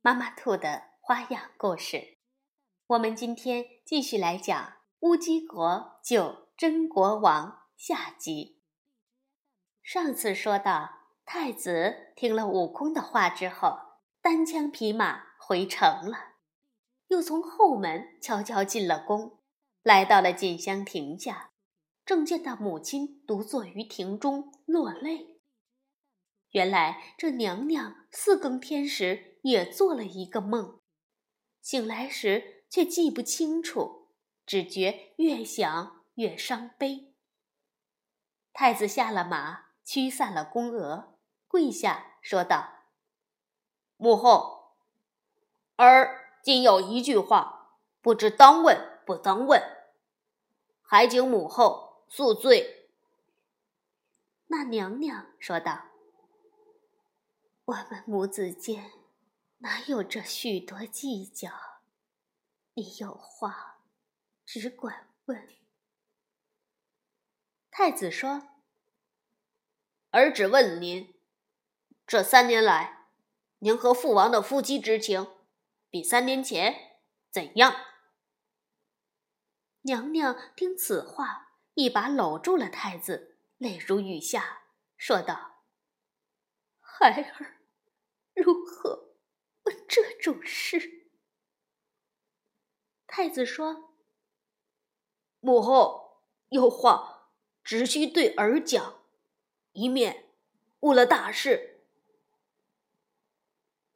妈妈兔的花样故事，我们今天继续来讲乌鸡国救真国王下集。上次说到，太子听了悟空的话之后，单枪匹马回城了，又从后门悄悄进了宫，来到了锦香亭下，正见到母亲独坐于亭中落泪。原来这娘娘四更天时也做了一个梦，醒来时却记不清楚，只觉越想越伤悲。太子下了马，驱散了宫娥，跪下说道：“母后，儿今有一句话，不知当问不当问，还请母后恕罪。”那娘娘说道。我们母子间哪有这许多计较？你有话只管问。太子说：“儿只问您，这三年来，您和父王的夫妻之情，比三年前怎样？”娘娘听此话，一把搂住了太子，泪如雨下，说道：“孩儿。”如何问这种事？太子说：“母后有话只需对儿讲，以免误了大事。”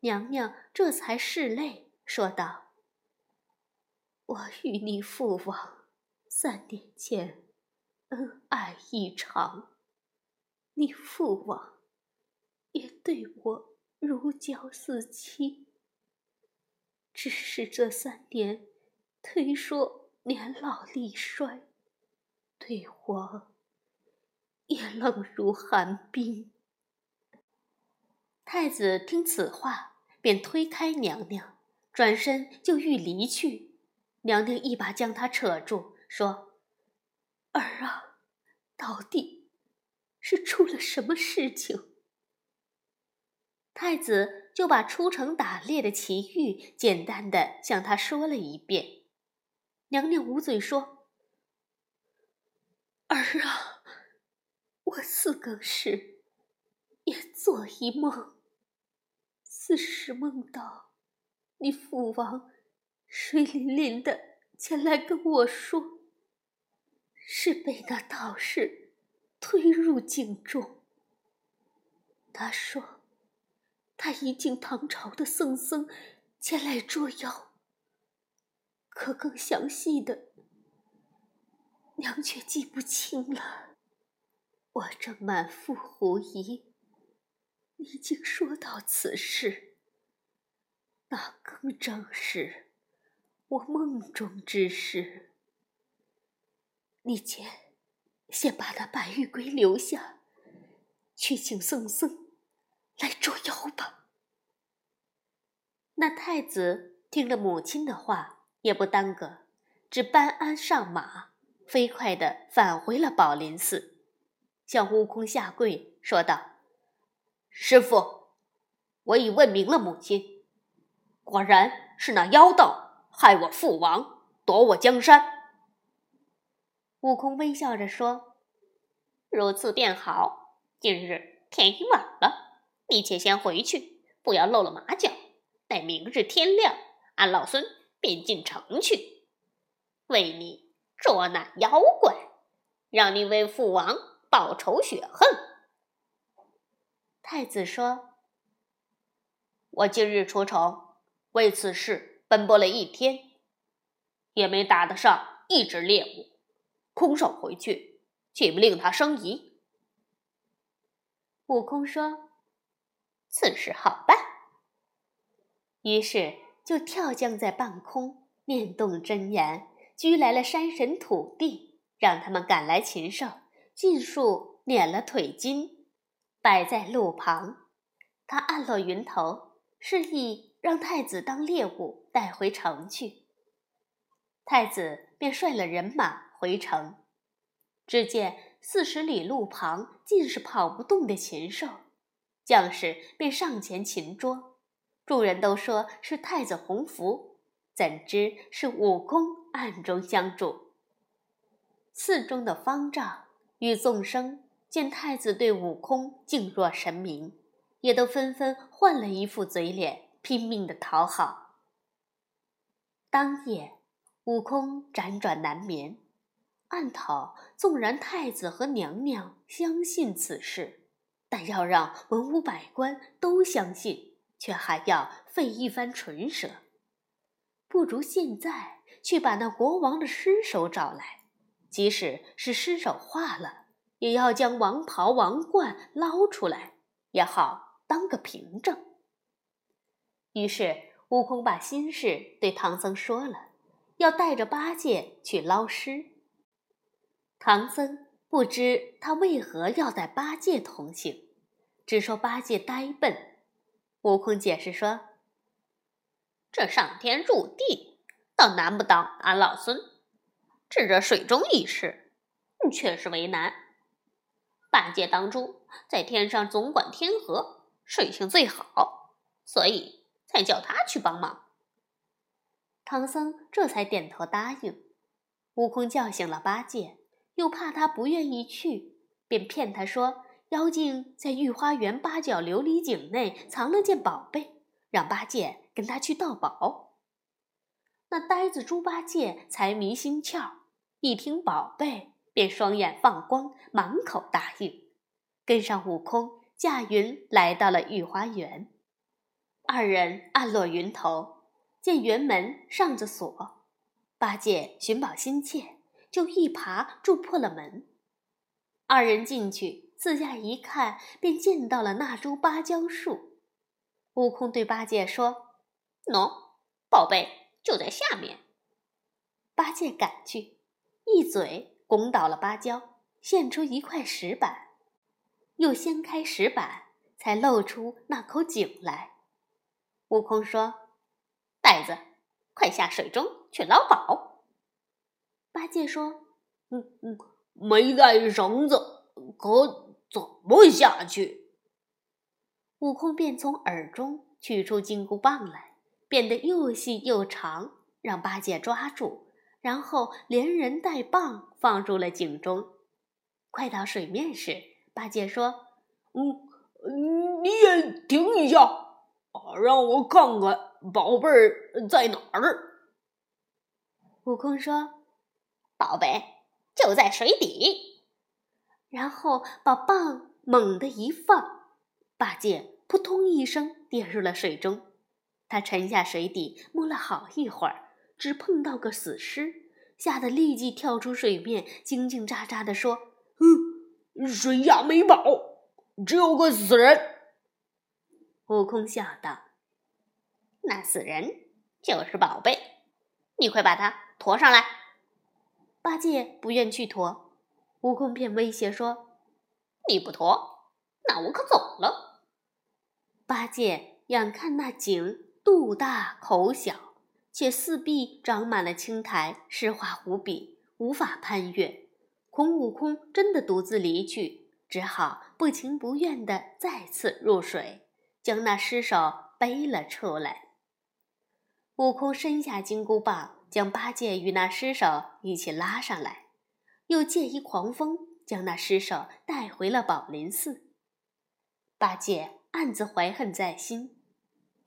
娘娘这才拭泪说道：“我与你父王三年前恩爱异常，你父王也对我。”如胶似漆，只是这三年，推说年老力衰，对我也冷如寒冰。太子听此话，便推开娘娘，转身就欲离去。娘娘一把将他扯住，说：“儿啊，到底是出了什么事情？”太子就把出城打猎的奇遇简单的向他说了一遍。娘娘捂嘴说：“儿啊，我四更时也做一梦，似是梦到你父王水淋淋的前来跟我说，是被那道士推入井中。他说。”他一敬唐朝的僧僧前来捉妖，可更详细的，娘却记不清了。我正满腹狐疑，你竟说到此事，那更正是我梦中之事。你且先把那白玉龟留下，去请僧僧。来捉妖吧！那太子听了母亲的话，也不耽搁，只搬鞍上马，飞快地返回了宝林寺，向悟空下跪说道：“师傅，我已问明了母亲，果然是那妖道害我父王，夺我江山。”悟空微笑着说：“如此便好，今日天已晚了。”你且先回去，不要露了马脚。待明日天亮，俺老孙便进城去，为你捉拿妖怪，让你为父王报仇雪恨。太子说：“我今日出城，为此事奔波了一天，也没打得上一只猎物，空手回去，岂不令他生疑？”悟空说。此事好办。于是就跳降在半空，念动真言，拘来了山神土地，让他们赶来禽兽，尽数碾了腿筋，摆在路旁。他按落云头，示意让太子当猎物带回城去。太子便率了人马回城，只见四十里路旁尽是跑不动的禽兽，将士便上前擒捉。众人都说是太子洪福，怎知是悟空暗中相助。寺中的方丈与众生见太子对悟空敬若神明，也都纷纷换了一副嘴脸，拼命的讨好。当夜，悟空辗转难眠，暗讨纵然太子和娘娘相信此事，但要让文武百官都相信。却还要费一番唇舌，不如现在去把那国王的尸首找来，即使是尸首化了，也要将王袍王冠捞出来，也好当个凭证。于是，悟空把心事对唐僧说了，要带着八戒去捞尸。唐僧不知他为何要带八戒同行，只说八戒呆笨。悟空解释说：“这上天入地，倒难不倒俺老孙；至这水中一事，却是为难。八戒当初在天上总管天河，水性最好，所以才叫他去帮忙。”唐僧这才点头答应。悟空叫醒了八戒，又怕他不愿意去，便骗他说。妖精在御花园八角琉璃井内藏了件宝贝，让八戒跟他去盗宝。那呆子猪八戒财迷心窍，一听宝贝便双眼放光，满口答应，跟上悟空驾云来到了御花园。二人按落云头，见园门上着锁，八戒寻宝心切，就一爬住破了门。二人进去。四下一看，便见到了那株芭蕉树。悟空对八戒说：“喏，宝贝就在下面。”八戒赶去，一嘴拱倒了芭蕉，现出一块石板，又掀开石板，才露出那口井来。悟空说：“呆子，快下水中去捞宝。”八戒说：“嗯嗯，没带绳子，可。”怎么下去？悟空便从耳中取出金箍棒来，变得又细又长，让八戒抓住，然后连人带棒放入了井中。快到水面时，八戒说：“嗯，你也停一下，让我看看宝贝儿在哪儿。”悟空说：“宝贝就在水底。”然后把棒猛地一放，八戒扑通一声跌入了水中。他沉下水底，摸了好一会儿，只碰到个死尸，吓得立即跳出水面，惊惊喳喳地说：“嗯，水下没宝，只有个死人。”悟空笑道：“那死人就是宝贝，你快把他驮上来。”八戒不愿去驮。悟空便威胁说：“你不驮，那我可走了。”八戒眼看那井肚大口小，且四壁长满了青苔，湿滑无比，无法攀越。恐悟空真的独自离去，只好不情不愿地再次入水，将那尸首背了出来。悟空伸下金箍棒，将八戒与那尸首一起拉上来。又借一狂风，将那尸首带回了宝林寺。八戒暗自怀恨在心，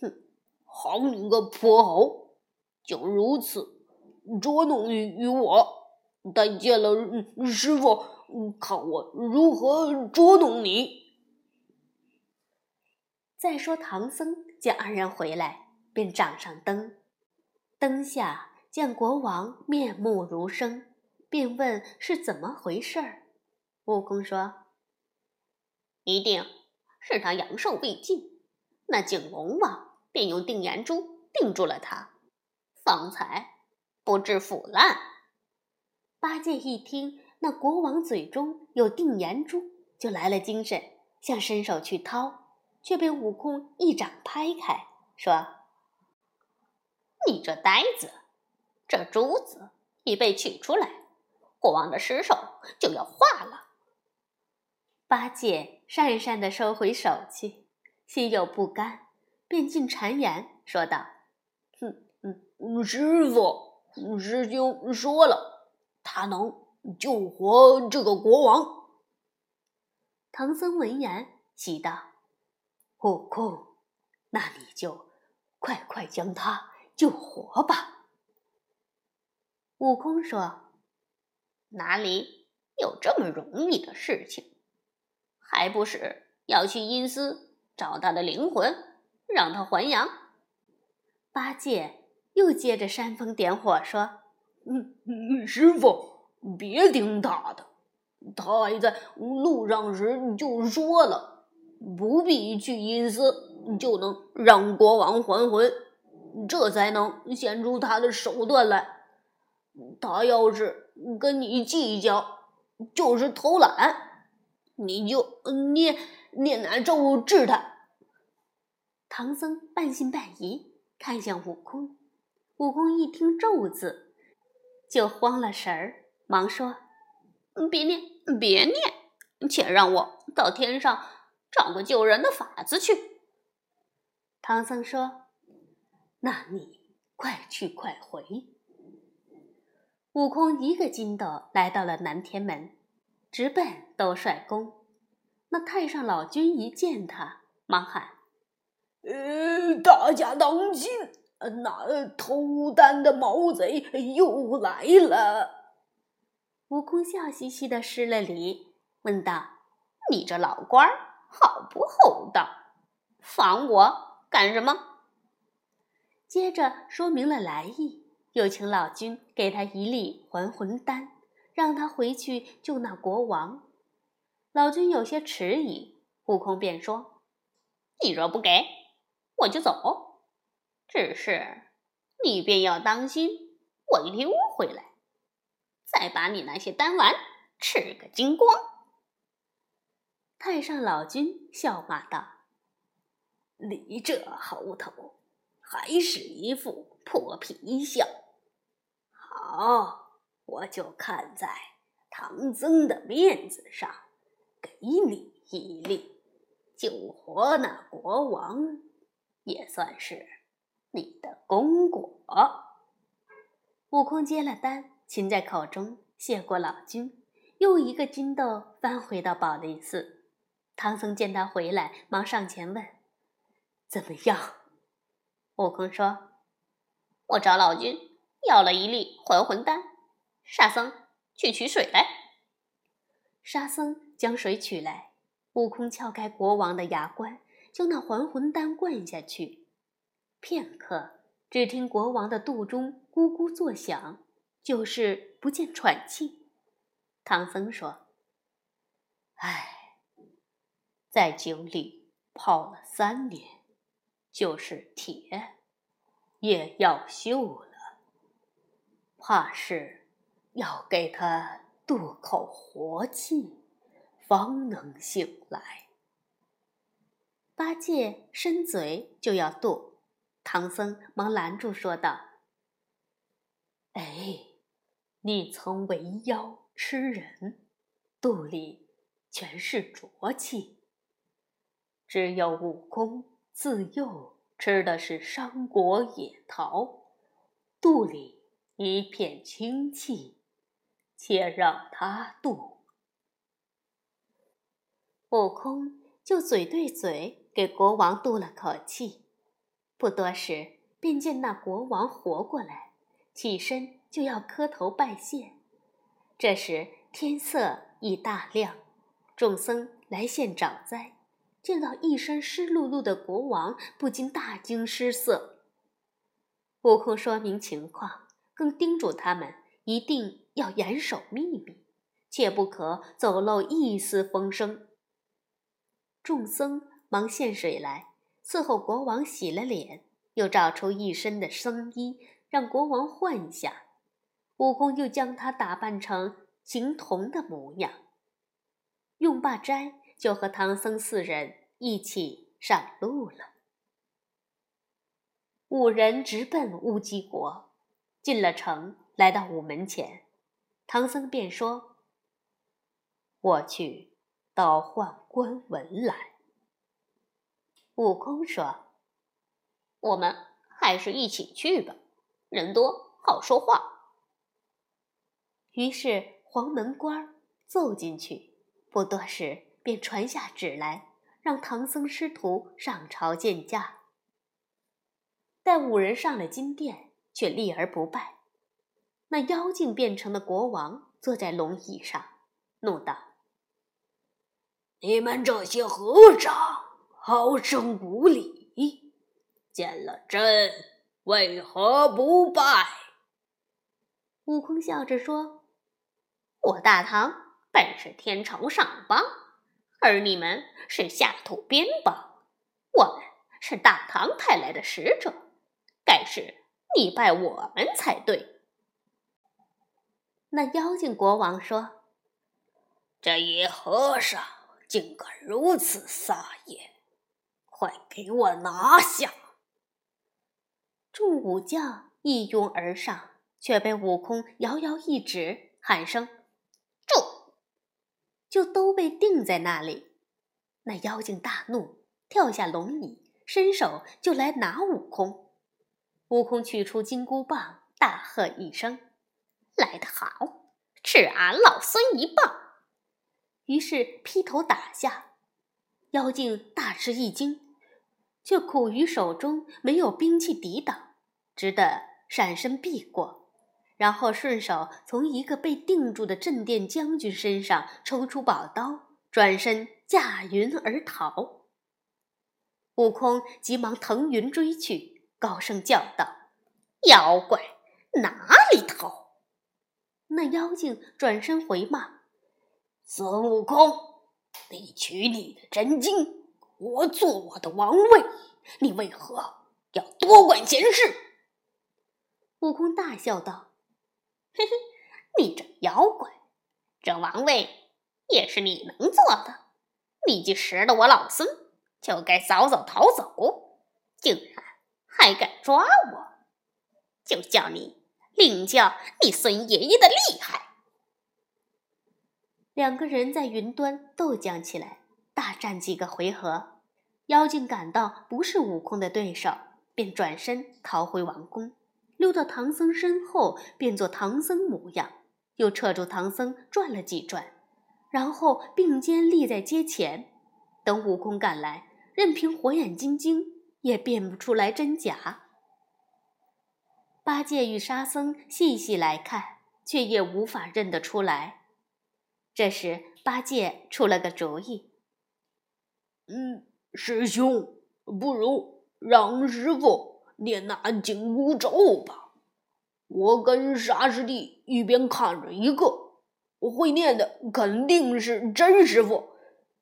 哼，好你个泼猴，就如此捉弄于于我。待见了师傅，看我如何捉弄你。再说唐僧见二人回来，便掌上灯，灯下见国王面目如生。便问是怎么回事儿？悟空说：“一定是他阳寿未尽，那井龙王便用定颜珠定住了他，方才不致腐烂。八戒一听那国王嘴中有定颜珠，就来了精神，想伸手去掏，却被悟空一掌拍开，说：“你这呆子，这珠子已被取出来，国王的尸首就要化了。”八戒讪讪地收回手去，心有不甘，便进谗言说道：“哼，嗯，师傅，师兄说了，他能救活这个国王。”唐僧闻言喜道：“悟空，那你就快快将他救活吧。”悟空说：“哪里有这么容易的事情？”还不是要去阴司找他的灵魂，让他还阳。八戒又接着煽风点火说：“嗯嗯，师傅别听他的，他还在路上时就说了，不必去阴司就能让国王还魂，这才能显出他的手段来。他要是跟你计较，就是偷懒。”你就念念那咒治他。唐僧半信半疑，看向悟空。悟空一听“咒”字，就慌了神儿，忙说：“别念，别念，且让我到天上找个救人的法子去。”唐僧说：“那你快去快回。”悟空一个筋斗来到了南天门。直奔兜率宫，那太上老君一见他，忙喊：“呃，大家当心，那偷丹的毛贼又来了。”悟空笑嘻嘻的施了礼，问道：“你这老官儿好不厚道，防我干什么？”接着说明了来意，又请老君给他一粒还魂丹。让他回去救那国王。老君有些迟疑，悟空便说：“你若不给，我就走。只是你便要当心，我溜回来，再把你那些丹丸吃个精光。”太上老君笑骂道：“你这猴头，还是一副破皮相。好。”我就看在唐僧的面子上，给你一粒，救活那国王，也算是你的功果。悟空接了丹，噙在口中，谢过老君，又一个筋斗翻回到宝林寺。唐僧见他回来，忙上前问：“怎么样？”悟空说：“我找老君要了一粒还魂丹。”沙僧，去取水来。沙僧将水取来，悟空撬开国王的牙关，将那还魂丹灌下去。片刻，只听国王的肚中咕咕作响，就是不见喘气。唐僧说：“唉，在井里泡了三年，就是铁也要锈了，怕是……”要给他渡口活气，方能醒来。八戒伸嘴就要渡，唐僧忙拦住，说道：“哎，你曾为妖吃人，肚里全是浊气。只有悟空自幼吃的是商果野桃，肚里一片清气。”且让他渡。悟空就嘴对嘴给国王渡了口气，不多时，便见那国王活过来，起身就要磕头拜谢。这时天色已大亮，众僧来献找灾，见到一身湿漉漉的国王，不禁大惊失色。悟空说明情况，更叮嘱他们一定。要严守秘密，切不可走漏一丝风声。众僧忙献水来，伺候国王洗了脸，又找出一身的僧衣，让国王换下。悟空又将他打扮成形童的模样。用罢斋，就和唐僧四人一起上路了。五人直奔乌鸡国，进了城，来到午门前，唐僧便说：“我去倒换官文来。”悟空说。我们还是一起去吧，人多好说话。于是黄门官奏进去，不多时便传下旨来，让唐僧师徒上朝见驾。待五人上了金殿，却立而不拜。那妖精变成的国王坐在龙椅上，怒道：“你们这些和尚，好生无礼！”见了朕，为何不拜？悟空笑着说：“我大唐本是天朝上邦，而你们是下土边邦，我们是大唐派来的使者，该是你拜我们才对。”那妖精国王说：“这野和尚竟敢如此撒野，快给我拿下！”众武将一拥而上，却被悟空遥遥一指，喊声“住”，就都被定在那里。那妖精大怒，跳下龙椅，伸手就来拿悟空。悟空取出金箍棒，大喝一声：“来得好，吃俺老孙一棒！”于是劈头打下。妖精大吃一惊。却苦于手中没有兵器抵挡，只得闪身避过，然后顺手从一个被定住的镇殿将军身上抽出宝刀，转身驾云而逃。悟空急忙腾云追去，高声叫道：“妖怪，哪里逃？”那妖精转身回骂：“孙悟空，你取你的真经。”我做我的王位，你为何要多管闲事？悟空大笑道：“嘿嘿，你这妖怪，这王位也是你能做的。你既识了我老孙，就该早早逃走。竟然还敢抓我，就叫你领教你孙爷爷的厉害。”两个人在云端斗将起来，大战几个回合。妖精感到不是悟空的对手，便转身逃回王宫，溜到唐僧身后，变作唐僧模样，又扯住唐僧转了几转，然后并肩立在街前。等悟空赶来，任凭火眼金睛也辨不出来真假。八戒与沙僧细细来看，却也无法认得出来。这时，八戒出了个主意：“嗯。”师兄，不如让师傅念那紧箍咒吧。我跟沙师弟一边看着一个，我会念的肯定是真师傅，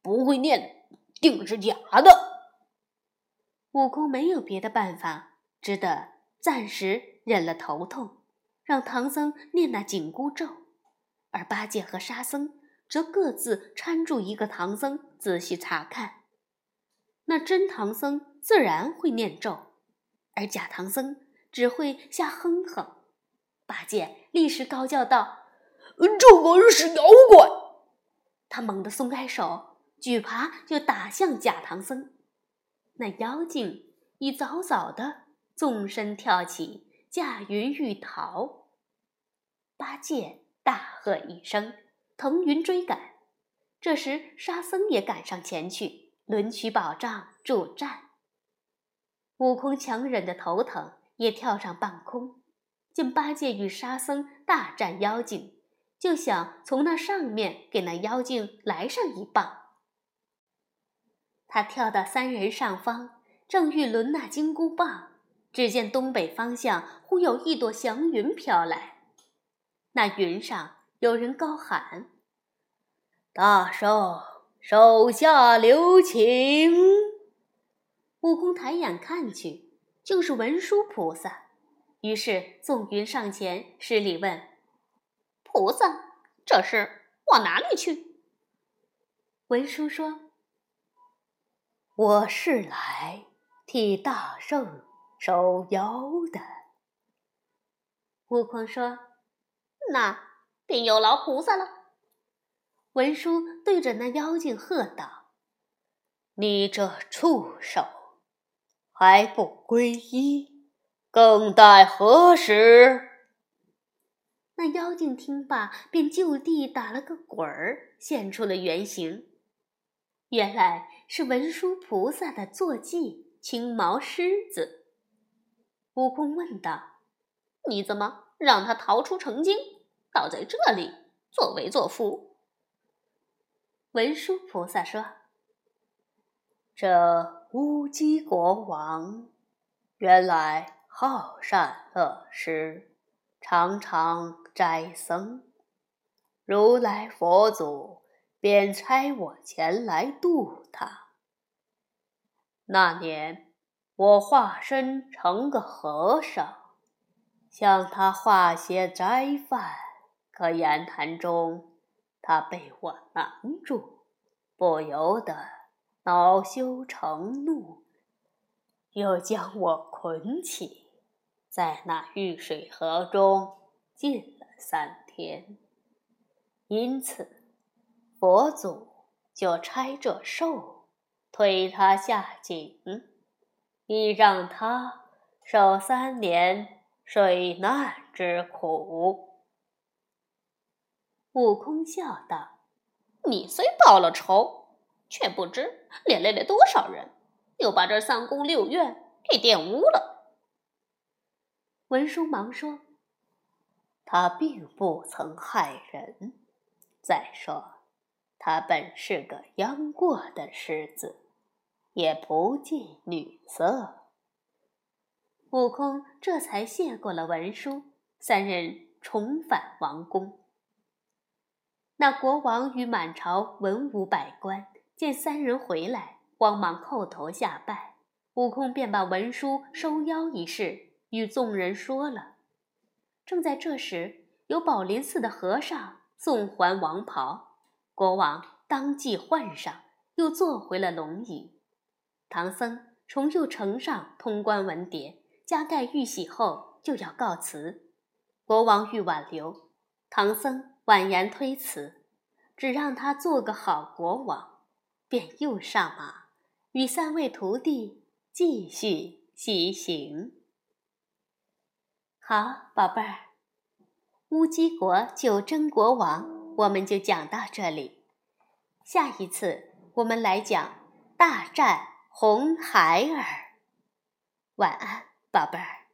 不会念的定是假的。悟空没有别的办法，只得暂时忍了头痛，让唐僧念那紧箍咒，而八戒和沙僧则各自搀住一个唐僧，仔细查看。那真唐僧自然会念咒，而假唐僧只会瞎哼哼。八戒立时高叫道：“这个是妖怪！”他猛地松开手，举耙就打向假唐僧。那妖精已早早的纵身跳起，驾云欲逃。八戒大喝一声，腾云追赶。这时沙僧也赶上前去。抡起宝杖助战，悟空强忍着头疼，也跳上半空，见八戒与沙僧大战妖精，就想从那上面给那妖精来上一棒。他跳到三人上方，正欲抡那金箍棒，只见东北方向忽有一朵祥云飘来，那云上有人高喊：“大圣！”手下留情。悟空抬眼看去，竟是文殊菩萨。于是纵云上前施礼问：“菩萨，这是往哪里去？”文殊说：“我是来替大圣收妖的。”悟空说：“那便有劳菩萨了。”文殊对着那妖精喝道：“你这畜生，还不皈依，更待何时？”那妖精听罢，便就地打了个滚儿，现出了原形。原来是文殊菩萨的坐骑青毛狮子。悟空问道：“你怎么让他逃出成精，倒在这里作威作福？”文殊菩萨说：“这乌鸡国王原来好善恶施，常常斋僧。如来佛祖便差我前来度他。那年我化身成个和尚，向他化些斋饭，可言谈中。”他被我难住，不由得恼羞成怒，又将我捆起，在那玉水河中浸了三天。因此，佛祖就差这兽推他下井，以让他受三年水难之苦。悟空笑道：“你虽报了仇，却不知连累了多少人，又把这三宫六院给玷污了。”文殊忙说：“他并不曾害人。再说，他本是个央过的狮子，也不近女色。”悟空这才谢过了文殊，三人重返王宫。那国王与满朝文武百官见三人回来，慌忙叩头下拜。悟空便把文书收妖一事与众人说了。正在这时，有宝林寺的和尚送还王袍，国王当即换上，又坐回了龙椅。唐僧重又呈上通关文牒，加盖玉玺后就要告辞。国王欲挽留，唐僧。婉言推辞，只让他做个好国王，便又上马，与三位徒弟继续西行。好，宝贝儿，乌鸡国九真国王，我们就讲到这里。下一次我们来讲大战红孩儿。晚安，宝贝儿。